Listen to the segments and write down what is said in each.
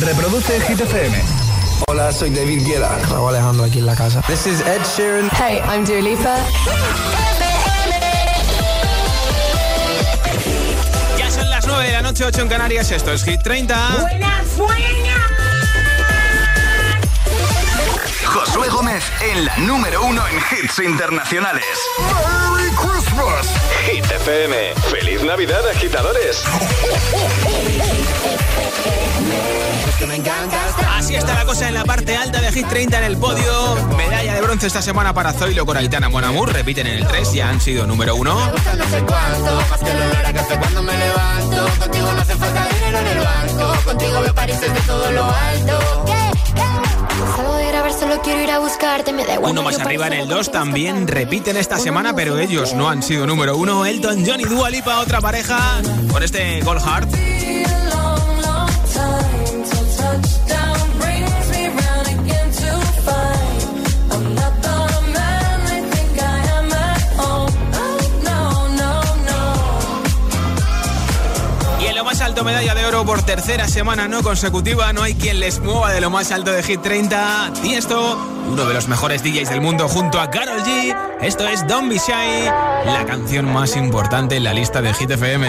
Reproduce Hit FM. Hola, soy David Guetta. Raúl Alejandro aquí en la casa. This is Ed Sheeran. Hey, I'm Dua Lipa. Ya son las 9 de la noche, 8 en Canarias. Esto es Hit 30. Buenas, buenas. Josué Gómez en la número uno en hits internacionales. ¡Merry Christmas! Hit FM. ¡Feliz Navidad, agitadores! Así está la cosa en la parte alta de Hit 30 en el podio. Medalla de bronce esta semana para Zoilo con Aitana Monamur. Repiten en el 3, ya han sido número 1. no sé cuánto, más que el olor a café cuando me levanto. Contigo no hace falta dinero en el banco. Contigo veo París desde todo lo alto. Uno más arriba en el 2 también repiten esta semana, pero ellos no han sido número 1. Elton John y Dua Lipa, otra pareja, con este Gold Heart. Medalla de oro por tercera semana no consecutiva. No hay quien les mueva de lo más alto de Hit 30. Tiesto, uno de los mejores DJs del mundo junto a Carol G. Esto es Don't Be Shy, la canción más importante en la lista de Hit FM.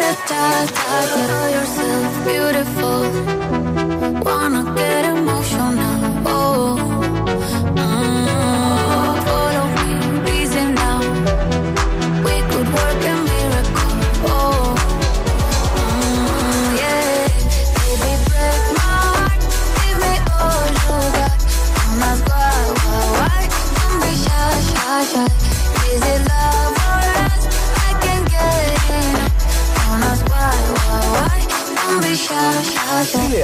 da da da Know yourself. Beautiful. Wanna get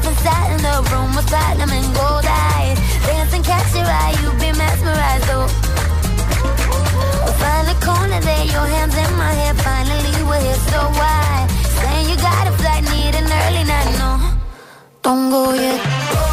myself inside in the room with platinum and gold eyes. Dancing, catch your eye, you be mesmerized, oh. We'll find a corner there, your hands in my hair. Finally, we're here, so why? Saying you got a flight, need an early night, no. Don't go yet.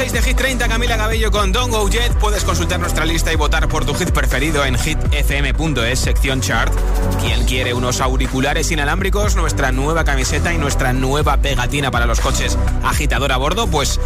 26 de Hit 30, Camila Cabello con Don Go Jet. Puedes consultar nuestra lista y votar por tu hit preferido en hitfm.es, sección chart. Quien quiere unos auriculares inalámbricos, nuestra nueva camiseta y nuestra nueva pegatina para los coches agitador a bordo? Pues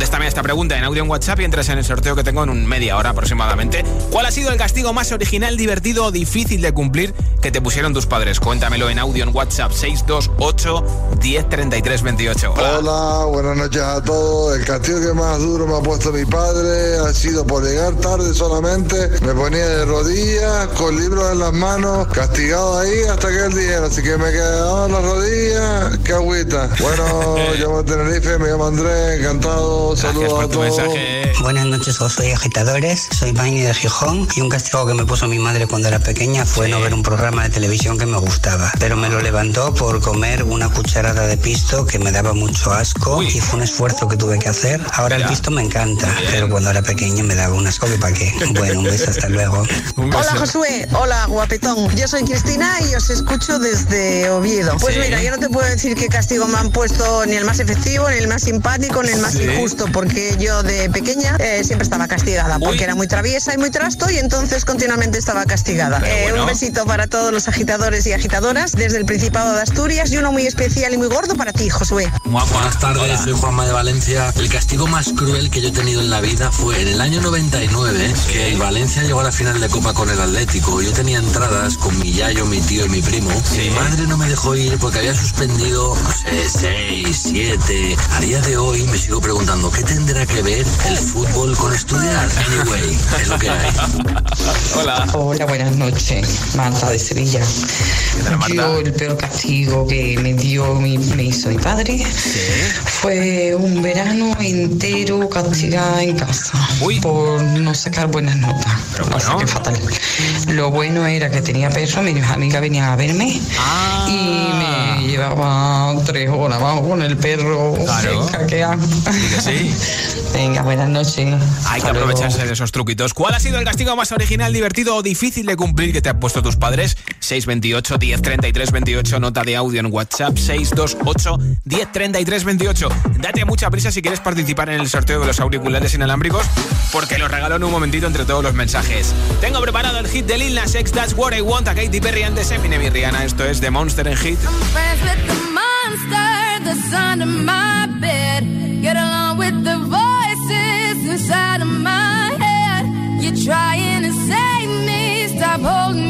contéstame a esta pregunta en audio en WhatsApp y entras en el sorteo que tengo en un media hora aproximadamente. ¿Cuál ha sido el castigo más original, divertido o difícil de cumplir que te pusieron tus padres? Cuéntamelo en audio en WhatsApp 628 1033 28. Hola. Hola, buenas noches a todos. El castigo que más duro me ha puesto mi padre ha sido por llegar tarde solamente. Me ponía de rodillas, con libros en las manos, castigado ahí hasta que el dinero. Así que me quedaba en las rodillas, qué agüita. Bueno, llamo a Tenerife, me llamo Andrés, encantado. Gracias por a tu todos. mensaje. Buenas noches, soy agitadores. Soy Mañi de Gijón y un castigo que me puso mi madre cuando era pequeña fue no ver un programa de televisión que me gustaba. Pero me lo levantó por comer una cucharada de pisto que me daba mucho asco Uy. y fue un esfuerzo que tuve que hacer. Ahora Mira. el pisto me encanta, pero cuando era pequeña me daba un asco que para qué. Bueno, un beso, hasta luego. Beso. Hola Josué, hola guapetón. Yo soy Cristina y os escucho desde Oviedo. Pues Sí. mira, yo no te puedo decir qué castigo me han puesto ni el más efectivo, ni el más simpático, ni el más Sí. injusto, porque yo de pequeña eh, siempre estaba castigada, porque Uy. era muy traviesa y muy trasto y entonces continuamente estaba castigada. Eh, bueno. Un besito para todos los agitadores y agitadoras desde el Principado de Asturias y uno muy especial y muy gordo para ti, Josué. Buenas tardes, Hola. soy Juanma de Valencia. El castigo más cruel que yo he tenido en la vida fue en el año 99, que el Valencia llegó a la final de Copa con el Atlético. Yo tenía entradas con mi yayo, mi tío y mi primo. Mi madre no me dejó ir porque había suspendido, no sé, 6, 7. A día de hoy me sigo preguntando, ¿qué tendrá que ver el fútbol con estudiar? Anyway, es lo que hay. Hola. Hola, buenas noches, Marta de Sevilla. tal, Marta? Yo el peor castigo que me dio mi, me hizo mi padre fue un verano en entero castigada en casa por no sacar buenas notas. Así que fatal. Lo bueno era que tenía perro, mis amigas venían a verme Ah. y me llevaba tres horas abajo con el perro. Claro. Sí. Venga, buenas noches. Hay que luego. aprovecharse de esos truquitos. ¿Cuál ha sido el castigo más original, divertido o difícil de cumplir que te han puesto tus padres? 628 1033 28, nota de audio en WhatsApp 628 1033 28. Date mucha prisa si quieres participar en el sorteo de los auriculares inalámbricos, porque los regalo en un momentito entre todos los mensajes. Tengo preparado el hit de Lil Nas X, That's What I Want, a Katy Perry antes Eminem y Rihanna. Esto es The Monster en Hit. friends with the monster that's under my bed. Get along the inside of my head. You're trying to save me, stop holding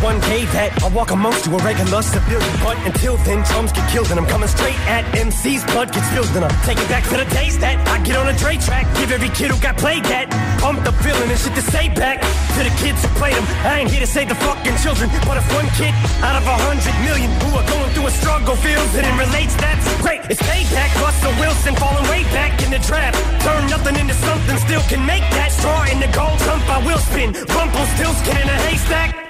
One day that I'll walk amongst you, a regular civilian. But until then, drums get killed, and I'm coming straight at MC's blood gets spilled, and I'm taking back to the days that I get on a Dre track. Give every kid who got played that pumped the feeling and shit to say back to the kids who played them. I ain't here to save the fucking children, but if one kid out of a hundred million who are going through a struggle feels it and relates, that's great. It's payback. Russell Wilson falling way back in the draft. Turn nothing into something, still can make that straw in the gold jump. I will spin. Rumple still skin in a haystack.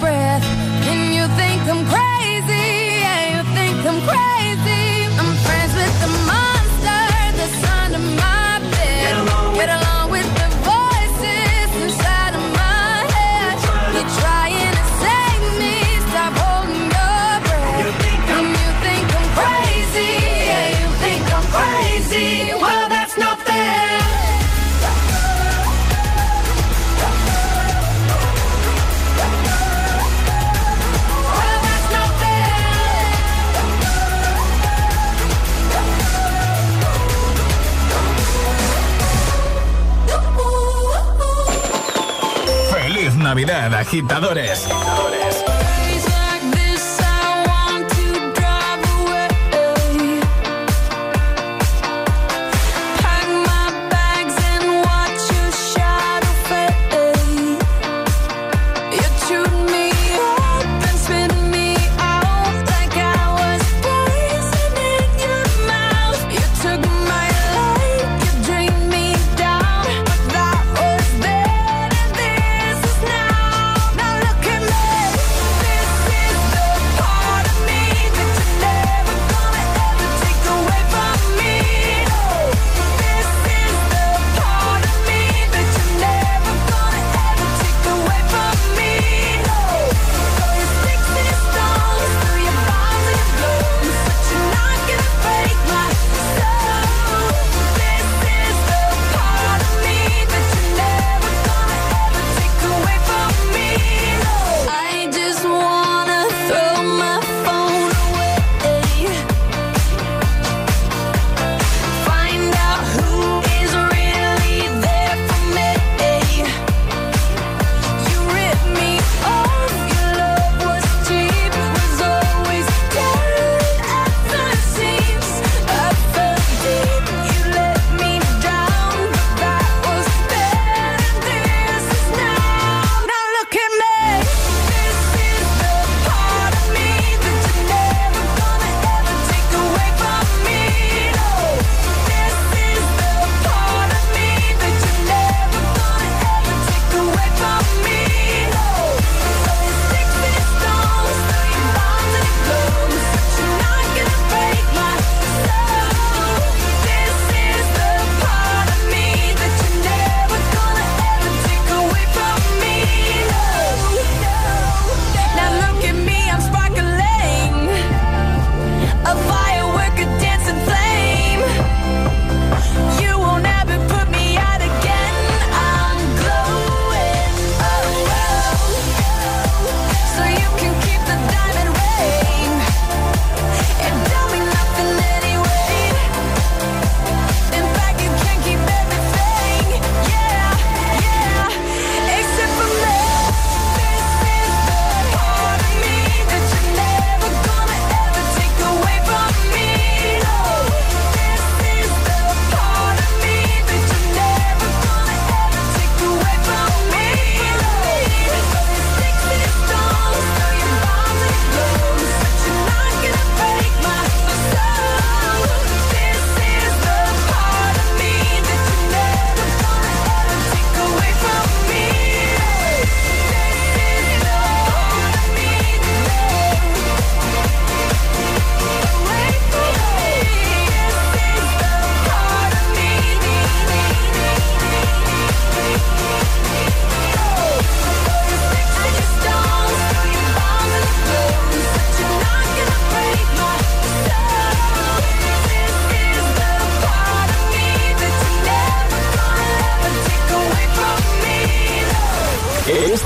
Agitadores!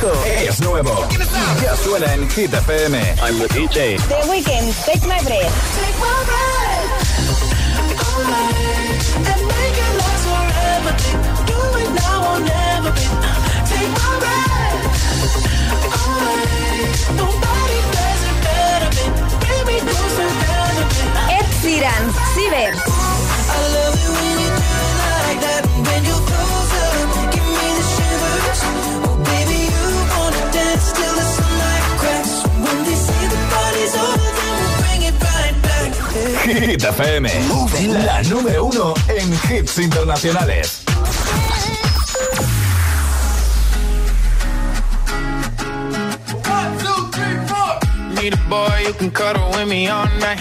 Esto es nuevo. Ya suena en Hit FM. I'm the DJ. The Weeknd, Take My Breath. Take my breath. And make it last forever. Do it now or never. Take my breath. Nobody does it better. Bring me closer than Ed Sheeran, Ciber. Hit FM. La número uno en hits internacionales. Need a boy you can cuddle with me all night.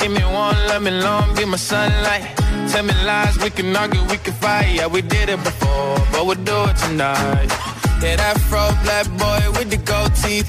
Give me one, let me long, be my sunlight. Tell me lies, we can argue, we can fight. Yeah, we did it before, but we'll do it tonight. Yeah, that fro black boy with the gold teeth.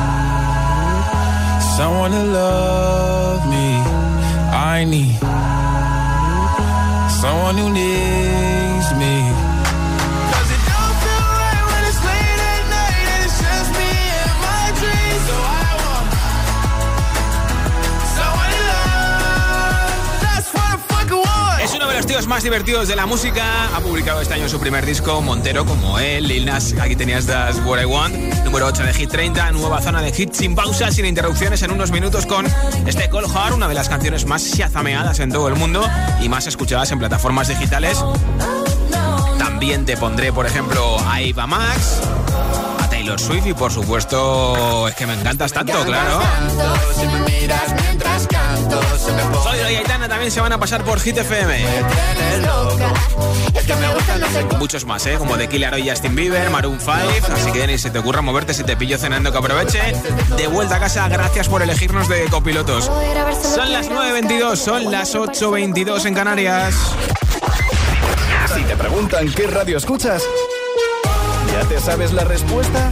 me. I need someone who needs me. So I want someone. That's what fucking. Es uno de los tíos más divertidos de la música. Ha publicado este año su primer disco, Montero, como él, Lil Nas. Aquí tenías That's What I Want. Número 8 de Hit 30, nueva zona de hits sin pausa, sin interrupciones, en unos minutos con este Cold Heart, una de las canciones más shazameadas en todo el mundo y más escuchadas en plataformas digitales. También te pondré, por ejemplo, a Eva Max, a Taylor Swift y, por supuesto, es que me encantas tanto, claro. Soy de Aitana, también se van a pasar por Hit FM. Muchos más, ¿eh? Como The Killer y Justin Bieber, Maroon 5. Así que ni se te ocurra moverte si te pillo cenando que aproveche. De vuelta a casa, gracias por elegirnos de copilotos. Son las 9.22, son las 8.22 en Canarias. Si te preguntan qué radio escuchas, ¿ya te sabes la respuesta?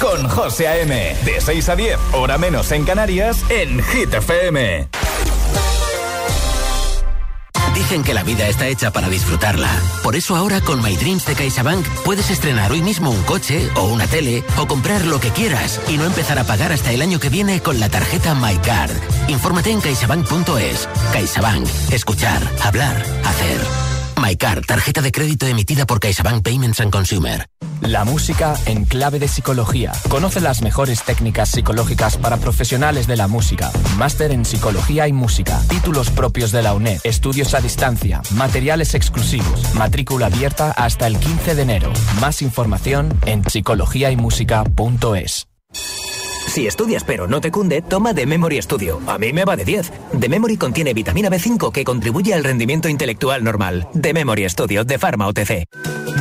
Con José A.M. De 6 a 10, hora menos en Canarias, en Hit FM. Dicen que la vida está hecha para disfrutarla. Por eso ahora con My Dreams de CaixaBank puedes estrenar hoy mismo un coche o una tele o comprar lo que quieras y no empezar a pagar hasta el año que viene con la tarjeta MyCard. Infórmate en caixabank.es. CaixaBank. Escuchar, hablar, hacer. MyCard, tarjeta de crédito emitida por CaixaBank Payments and Consumer. La música en clave de psicología. Conoce las mejores técnicas psicológicas para profesionales de la música. Máster en psicología y música. Títulos propios de la UNED. Estudios a distancia. Materiales exclusivos. Matrícula abierta hasta el 15 de enero. Más información en psicologiaymusica.es. Si estudias pero no te cunde, toma The Memory Studio. A mí me va de 10. The Memory contiene vitamina B5 que contribuye al rendimiento intelectual normal. The Memory Studio de Pharma OTC.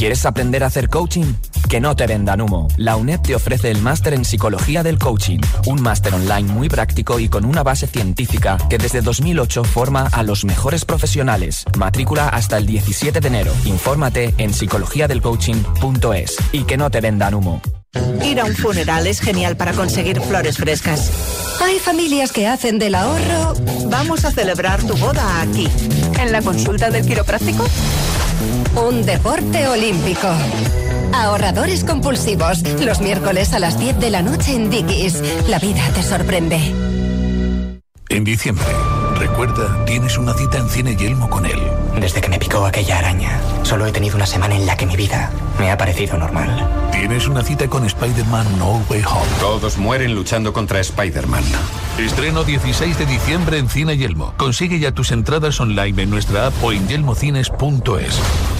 ¿Quieres aprender a hacer coaching? Que no te vendan humo. La UNED te ofrece el máster en psicología del coaching, un máster online muy práctico y con una base científica que desde 2008 forma a los mejores profesionales. Matrícula hasta el 17 de enero. Infórmate en psicologiadelcoaching.es y que no te vendan humo. Ir a un funeral es genial para conseguir flores frescas. Hay familias que hacen del ahorro. Vamos a celebrar tu boda aquí. ¿En la consulta del quiropráctico? Un deporte olímpico. Ahorradores compulsivos. Los miércoles a las 10 de la noche en Dickies. La vida te sorprende. En diciembre, recuerda, tienes una cita en Cine Yelmo con él. Desde que me picó aquella araña, solo he tenido una semana en la que mi vida me ha parecido normal. Tienes una cita con Spider-Man No Way Home. Todos mueren luchando contra Spider-Man. Estreno 16 de diciembre en Cine Yelmo. Consigue ya tus entradas online en nuestra app o en yelmocines.es.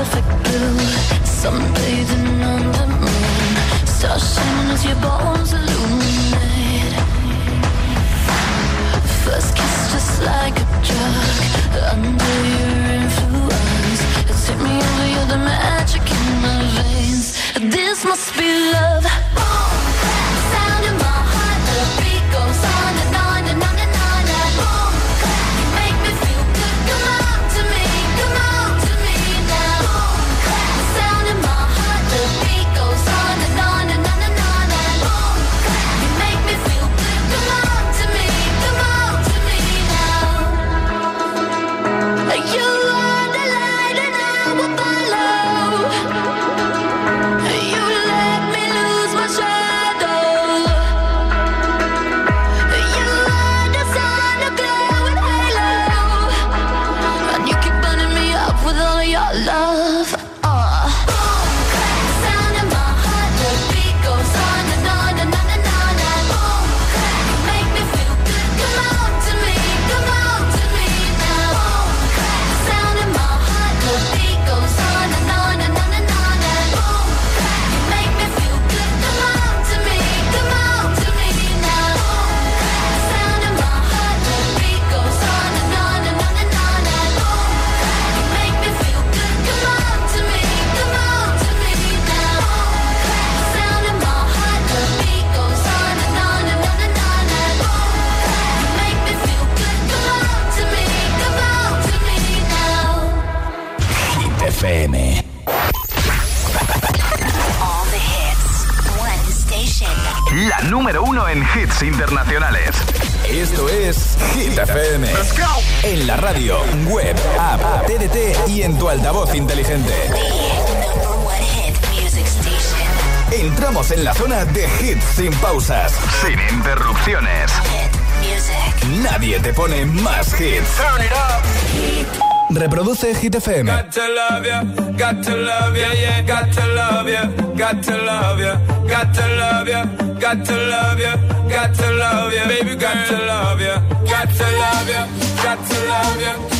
Perfect blue, sunbathing on the moon, stars shining as your bones web, app, TDT y en tu altavoz inteligente. Entramos en la zona de hits sin pausas, sin interrupciones. Nadie te pone más hits. Reproduce Hit FM. Got to love ya, got to love ya, yeah, got to love ya, got to love ya, got to love ya, got to love ya, got to love ya, baby, got to love ya, got to love ya, got to love ya,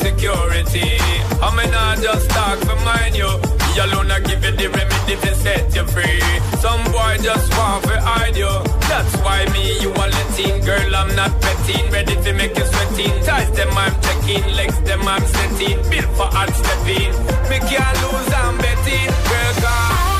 security. I mean, I just talk for mine, you. Me alone, I give you the remedy to set you free. Some boy just want to hide you. That's why me, you are letting. Girl, I'm not petting. Ready to make you sweating. Ties them, I'm checking. Legs them, I'm setting. Built for hard stepping. Me can't lose, I'm betting. Girl, God.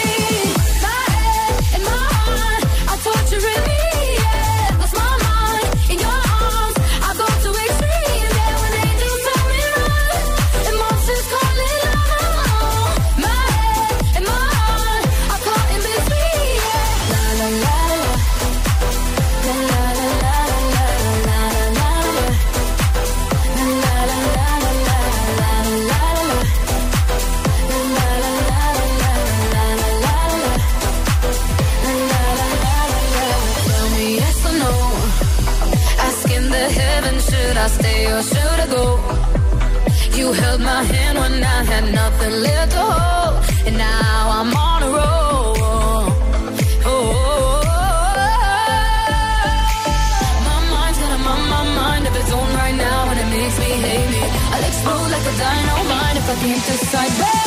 it to sideways.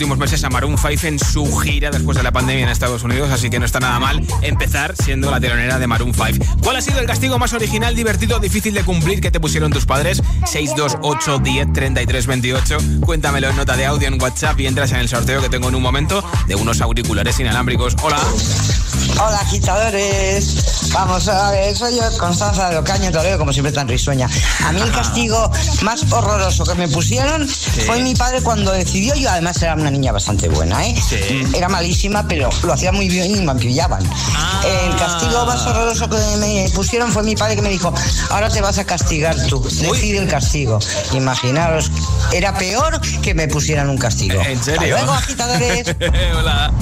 Últimos meses a Maroon 5 en su gira después de la pandemia en Estados Unidos, así que no está nada mal empezar siendo la telonera de Maroon 5. ¿Cuál ha sido el castigo más original, divertido, difícil de cumplir que te pusieron tus padres? 628 10 33 28. Cuéntamelo en nota de audio en WhatsApp y entras en el sorteo que tengo en un momento de unos auriculares inalámbricos. Hola. Hola, agitadores. Vamos a ver, soy yo, Constanza de Ocaño Toledo, como siempre tan risueña. A mí el castigo más horroroso que me pusieron fue mi padre cuando decidió, yo además era una niña bastante buena, ¿eh? Era malísima, pero lo hacía muy bien y me pillaban. Ah. El castigo más horroroso que me pusieron fue mi padre que me dijo, ahora te vas a castigar tú, decide el castigo. Imaginaros, era peor que me pusieran un castigo. ¿En serio? Hasta luego, agitadores. Hola.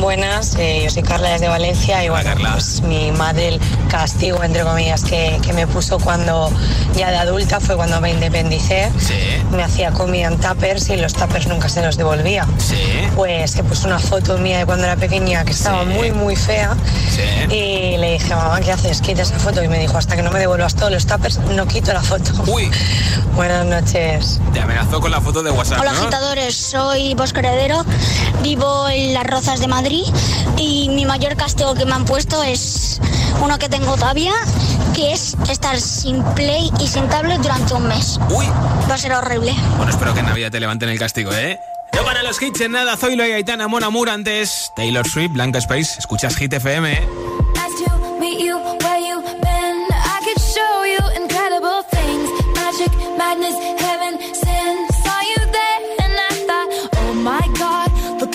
Buenas, eh, yo soy Carla desde Valencia y bueno, pues mi madre castigo entre comillas que, que me puso cuando ya de adulta fue cuando me independicé. Me hacía comida en tuppers y los tuppers nunca se los devolvía. Pues se puso una foto mía de cuando era pequeña que estaba muy muy fea y le dije, mamá, ¿qué haces? Quita esa foto y me dijo, hasta que no me devuelvas todos los tuppers no quito la foto. Uy. Buenas noches. Te amenazó con la foto de WhatsApp, Hola ¿no? agitadores, soy Bosco Heredero, vivo en Las Rozas de Madrid y mi mayor castigo que me han puesto es uno que tengo todavía, que es estar sin play y sin tablet durante un mes. Uy. Va a ser horrible. Bueno, espero que en Navidad te levanten el castigo, ¿eh? No para los hits en nada, Zoilo y Aitana, Mon Amour antes, Taylor Swift, Blanca Space, escuchas Hit FM, ¿eh? Nice to meet you where you been. I could show you incredible things. Magic, madness, heaven, sin. Saw you there and I thought, oh my god, look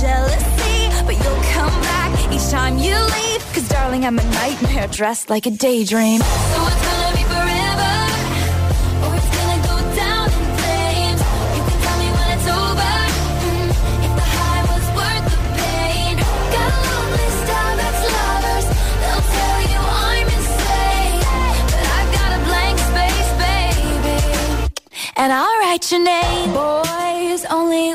Jealousy, but you'll come back each time you leave. Cause darling, I'm a nightmare dressed like a daydream. So it's gonna be forever, or it's gonna go down in flames. You can tell me when it's over. mm, if the high was worth the pain. Got ex-lovers. They'll tell you I'm insane, but I've got a blank space, baby and I'll write your name. Boys only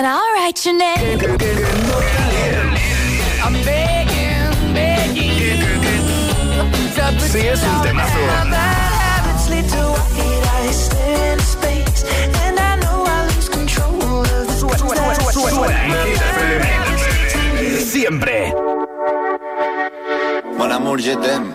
And I'll write your name. I'm begging, begging you. Sí, es un temazo. Siempre. Mon amour, je t'aime.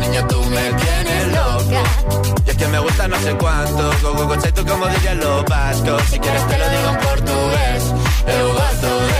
Niña, tú me tienes loca. Y es que me gusta no sé cuánto, go, go, go, tú como dirían los. Si quieres te lo digo en portugués, eu gosto de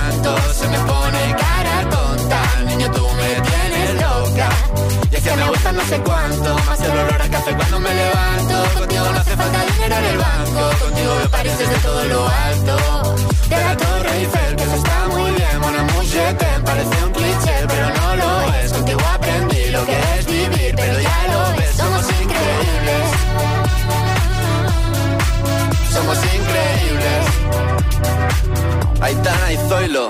Se me pone cara tonta. Niño, tú me tienes loca. Y es que me gusta no sé cuánto. Más el olor a café cuando me levanto. Contigo no hace falta dinero en el banco. Contigo veo París desde todo lo alto. De la Torre Eiffel Que eso está muy bien. Amour, je t'aime Parece un cliché Aitana y Zoilo.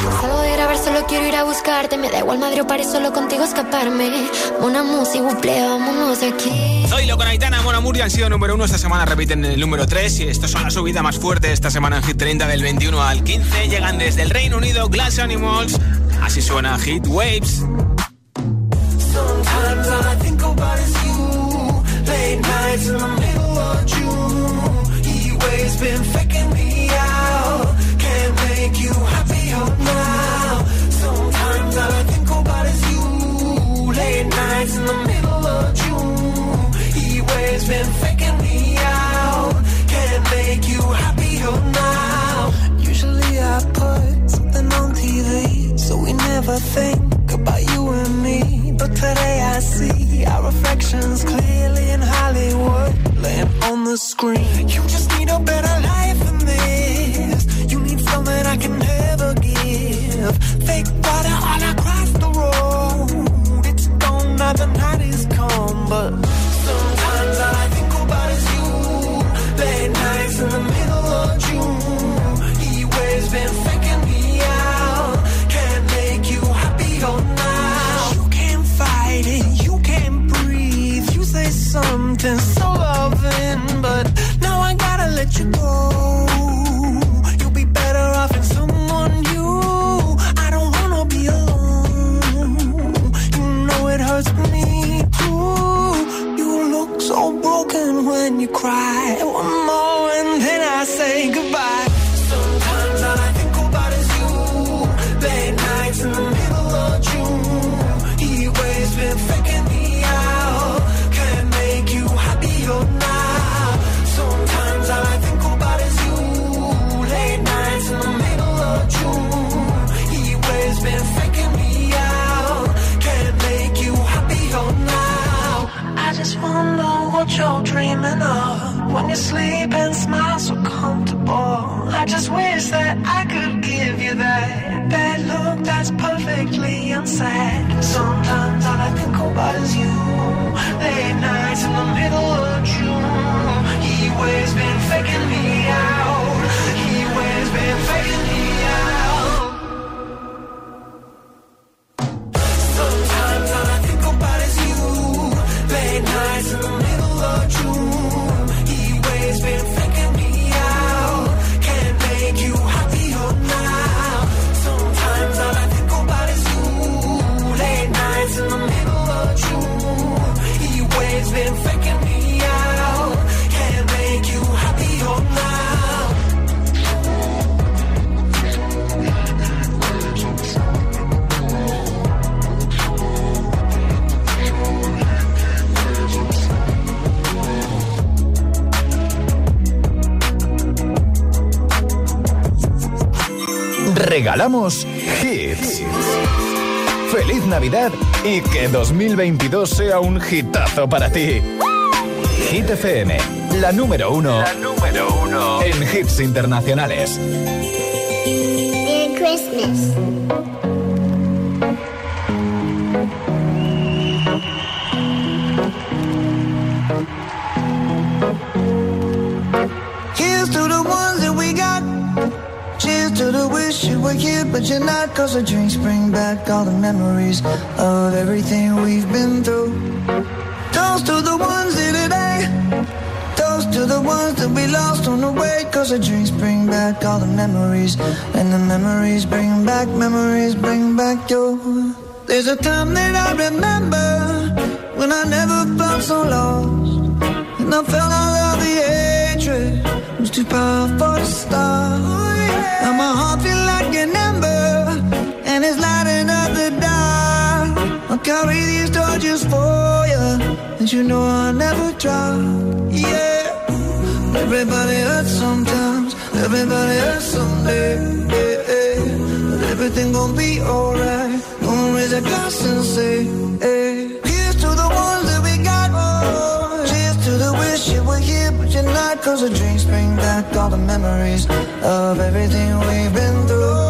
Salgo solo quiero ir a buscarte, me da igual Madrid o París, solo contigo escaparme. Una música, buple, vámonos aquí. Zoilo con Aitana, Mona Murcia han sido número uno. Esta semana repiten el número 3. Y esto son la subida más fuerte esta semana en Hit 30 del 21 al 15. Llegan desde el Reino Unido Glass Animals. Así suena Hit Waves. Think about you and me. But today I see our reflections clearly in Hollywood, laying on the screen. You 2022 sea un hitazo para ti. Hit FM, la número uno, La número uno. en hits internacionales. Merry Christmas. You're not. Cause the drinks bring back all the memories of everything we've been through. Toast to the ones here today. Toast to the ones that we lost on the way. Cause the drinks bring back all the memories. And the memories bring back, memories bring back your. There's a time that I remember when I never felt so lost. And I felt all of the hatred was too powerful to stop. Now my heart feel carry these torches for you, and you know I'll never drop. Yeah, everybody hurts sometimes, everybody hurts someday. Yeah, yeah. But everything gon' be alright. Gonna raise a glass and say, hey. Here's to the ones that we got. Oh, cheers to the wish you were here, but you're not. Cause the drinks bring back all the memories of everything we've been through.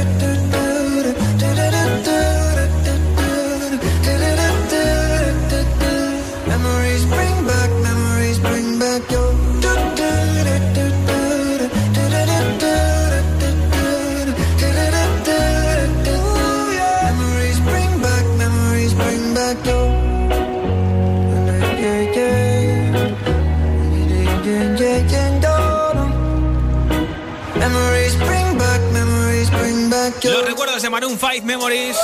Maroon 5 Memories.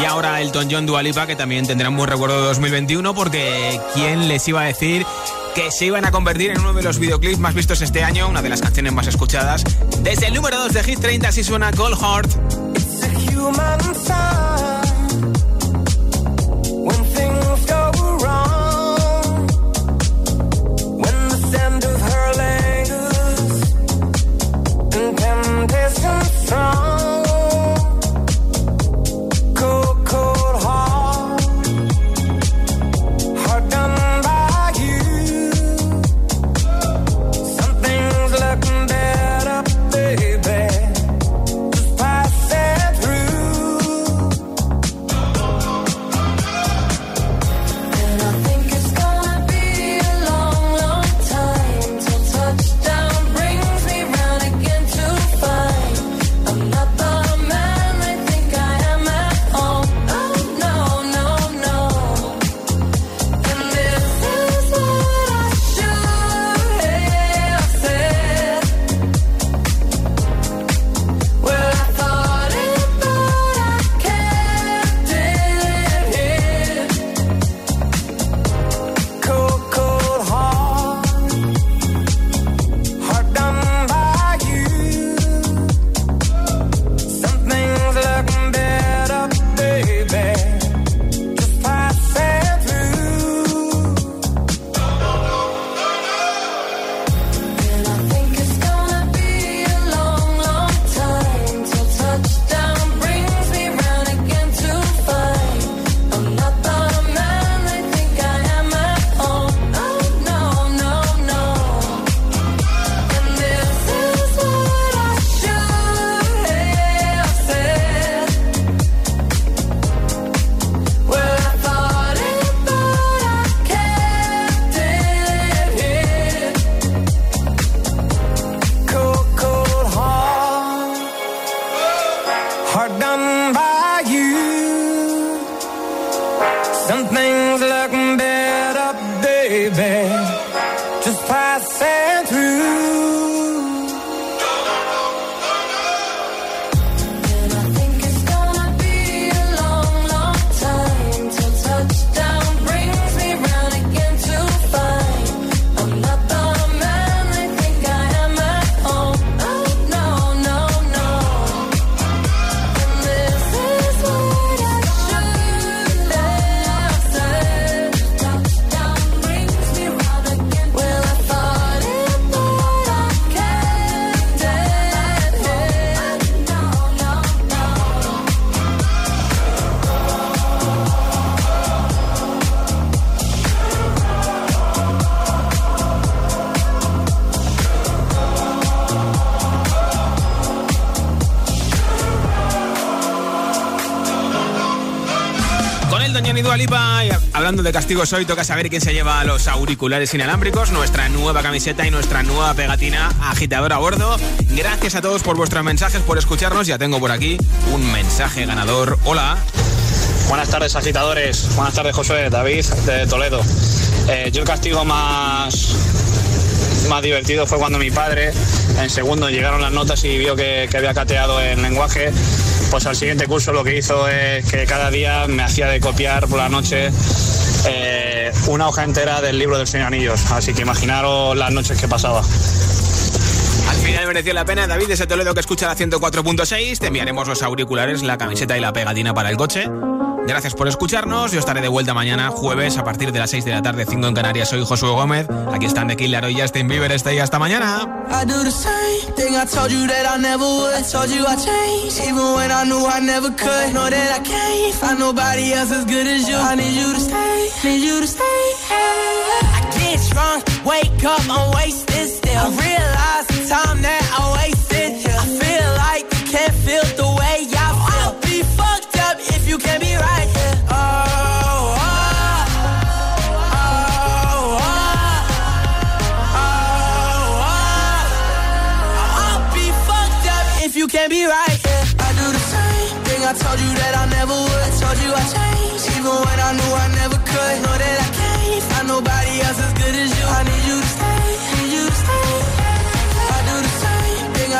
Y ahora Elton John Dualipa, que también tendrán un buen recuerdo de 2021, porque ¿quién les iba a decir que se iban a convertir en uno de los videoclips más vistos este año? Una de las canciones más escuchadas. Desde el número 2 de Hit 30 así suena Cold Heart. De castigos hoy, toca saber quién se lleva los auriculares inalámbricos, nuestra nueva camiseta y nuestra nueva pegatina agitadora a bordo. Gracias a todos por vuestros mensajes, por escucharnos. Ya tengo por aquí un mensaje ganador. Hola. Buenas tardes, agitadores. Buenas tardes, José, David, de Toledo. Eh, yo el castigo más, más divertido fue cuando mi padre, en segundo, llegaron las notas y vio que, que había cateado en lenguaje. Pues al siguiente curso lo que hizo es que cada día me hacía de copiar por la noche eh, una hoja entera del libro del Señor Anillos. Así que imaginaros las noches que pasaba. Al final mereció la pena, David, ese Toledo que escucha la 104.6. Te enviaremos los auriculares, la camiseta y la pegatina para el coche. Gracias por escucharnos. Yo estaré de vuelta mañana, jueves, a partir de las 6 de la tarde, 5 en Canarias. Soy Josué Gómez. Aquí están The Killer y Justin Bieber. Este y hasta mañana. The same thing I told you that I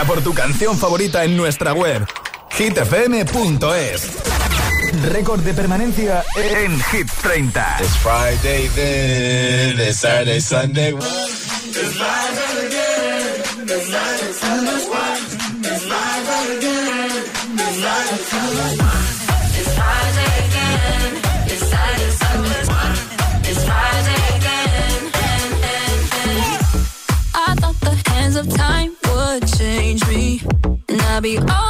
Vota por tu canción favorita en nuestra web hitfm.es. Récord de permanencia en Hit 30. It's Friday then, it's Saturday, Sunday. It's and I'd be over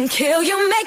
can kill your man.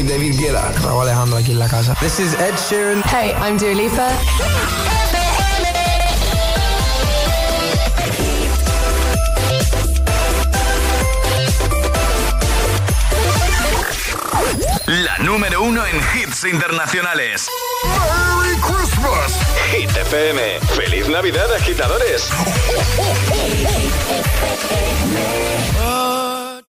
soy David Guerra. Alejandro aquí en la casa. This is Ed Sheeran. Hey, I'm Dua Lipa. La número uno en hits internacionales. ¡Merry Christmas! Hit FM. ¡Feliz Navidad, agitadores!